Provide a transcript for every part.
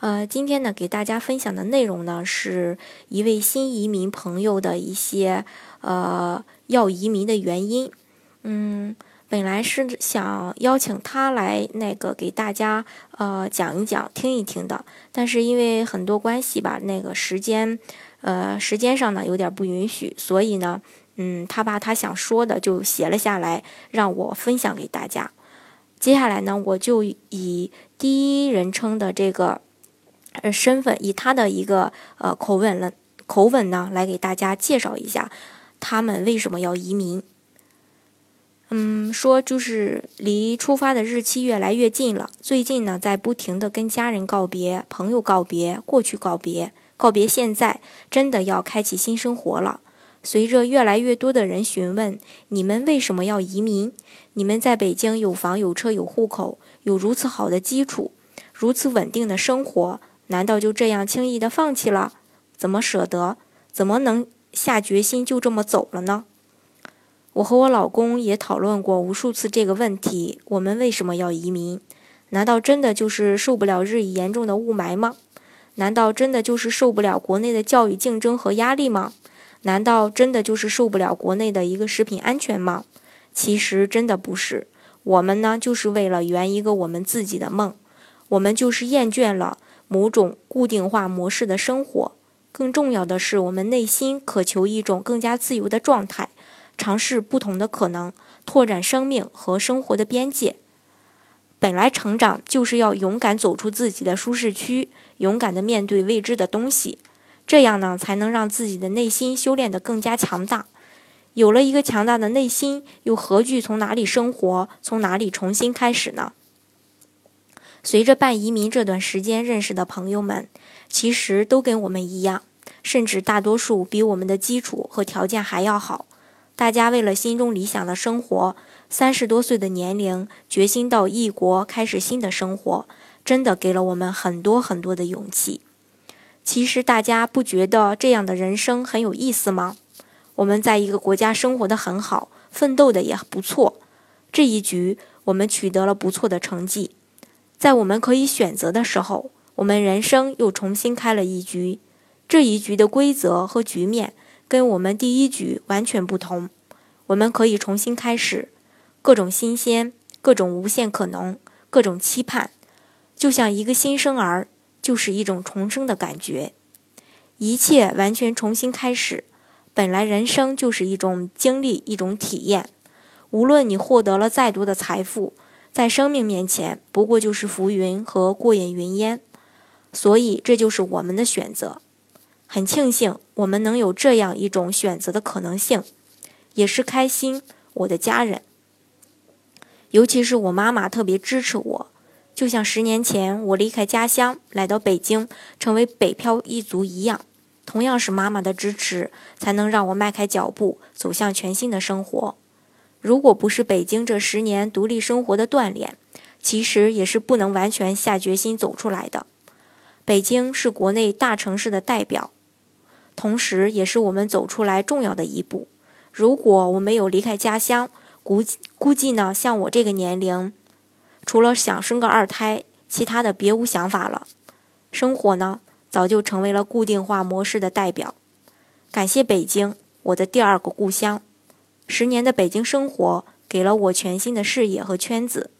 呃，今天呢，给大家分享的内容呢，是一位新移民朋友的一些呃要移民的原因。嗯，本来是想邀请他来那个给大家呃讲一讲、听一听的，但是因为很多关系吧，那个时间呃时间上呢有点不允许，所以呢，嗯，他把他想说的就写了下来，让我分享给大家。接下来呢，我就以第一人称的这个。呃，身份以他的一个呃口吻了口吻呢，来给大家介绍一下他们为什么要移民。嗯，说就是离出发的日期越来越近了，最近呢在不停的跟家人告别、朋友告别、过去告别、告别现在，真的要开启新生活了。随着越来越多的人询问你们为什么要移民，你们在北京有房有车有户口，有如此好的基础，如此稳定的生活。难道就这样轻易的放弃了？怎么舍得？怎么能下决心就这么走了呢？我和我老公也讨论过无数次这个问题：我们为什么要移民？难道真的就是受不了日益严重的雾霾吗？难道真的就是受不了国内的教育竞争和压力吗？难道真的就是受不了国内的一个食品安全吗？其实真的不是。我们呢，就是为了圆一个我们自己的梦。我们就是厌倦了。某种固定化模式的生活，更重要的是，我们内心渴求一种更加自由的状态，尝试不同的可能，拓展生命和生活的边界。本来成长就是要勇敢走出自己的舒适区，勇敢的面对未知的东西，这样呢，才能让自己的内心修炼得更加强大。有了一个强大的内心，又何惧从哪里生活，从哪里重新开始呢？随着办移民这段时间认识的朋友们，其实都跟我们一样，甚至大多数比我们的基础和条件还要好。大家为了心中理想的生活，三十多岁的年龄，决心到异国开始新的生活，真的给了我们很多很多的勇气。其实大家不觉得这样的人生很有意思吗？我们在一个国家生活的很好，奋斗的也不错，这一局我们取得了不错的成绩。在我们可以选择的时候，我们人生又重新开了一局。这一局的规则和局面跟我们第一局完全不同。我们可以重新开始，各种新鲜，各种无限可能，各种期盼，就像一个新生儿，就是一种重生的感觉。一切完全重新开始。本来人生就是一种经历，一种体验。无论你获得了再多的财富。在生命面前，不过就是浮云和过眼云烟，所以这就是我们的选择。很庆幸我们能有这样一种选择的可能性，也是开心我的家人，尤其是我妈妈特别支持我，就像十年前我离开家乡来到北京，成为北漂一族一样，同样是妈妈的支持，才能让我迈开脚步走向全新的生活。如果不是北京这十年独立生活的锻炼，其实也是不能完全下决心走出来的。北京是国内大城市的代表，同时也是我们走出来重要的一步。如果我没有离开家乡，估计估计呢，像我这个年龄，除了想生个二胎，其他的别无想法了。生活呢，早就成为了固定化模式的代表。感谢北京，我的第二个故乡。十年的北京生活给了我全新的视野和圈子，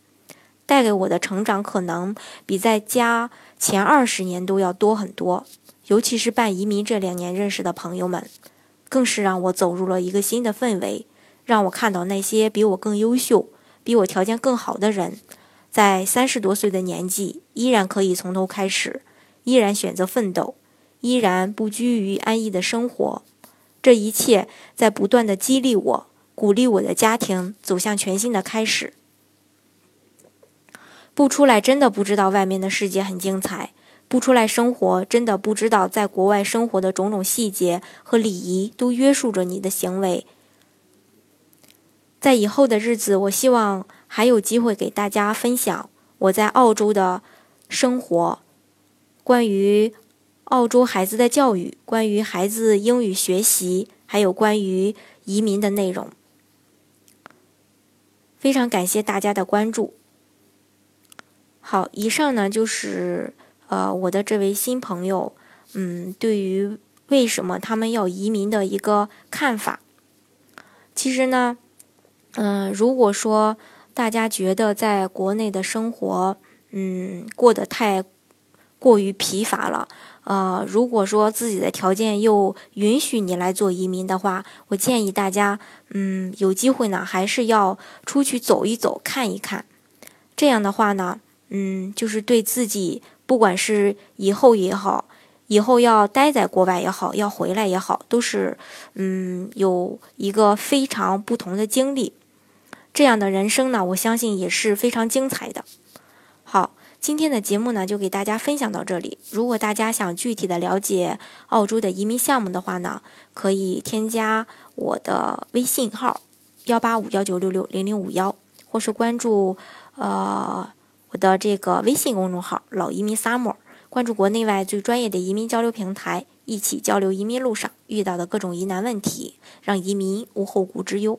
带给我的成长可能比在家前二十年都要多很多。尤其是办移民这两年认识的朋友们，更是让我走入了一个新的氛围，让我看到那些比我更优秀、比我条件更好的人，在三十多岁的年纪依然可以从头开始，依然选择奋斗，依然不拘于安逸的生活。这一切在不断的激励我。鼓励我的家庭走向全新的开始。不出来真的不知道外面的世界很精彩，不出来生活，真的不知道在国外生活的种种细节和礼仪都约束着你的行为。在以后的日子，我希望还有机会给大家分享我在澳洲的生活，关于澳洲孩子的教育，关于孩子英语学习，还有关于移民的内容。非常感谢大家的关注。好，以上呢就是呃我的这位新朋友，嗯，对于为什么他们要移民的一个看法。其实呢，嗯，如果说大家觉得在国内的生活，嗯，过得太过于疲乏了。呃，如果说自己的条件又允许你来做移民的话，我建议大家，嗯，有机会呢，还是要出去走一走，看一看。这样的话呢，嗯，就是对自己，不管是以后也好，以后要待在国外也好，要回来也好，都是，嗯，有一个非常不同的经历。这样的人生呢，我相信也是非常精彩的。今天的节目呢，就给大家分享到这里。如果大家想具体的了解澳洲的移民项目的话呢，可以添加我的微信号幺八五幺九六六零零五幺，或是关注呃我的这个微信公众号老移民 summer，关注国内外最专业的移民交流平台，一起交流移民路上遇到的各种疑难问题，让移民无后顾之忧。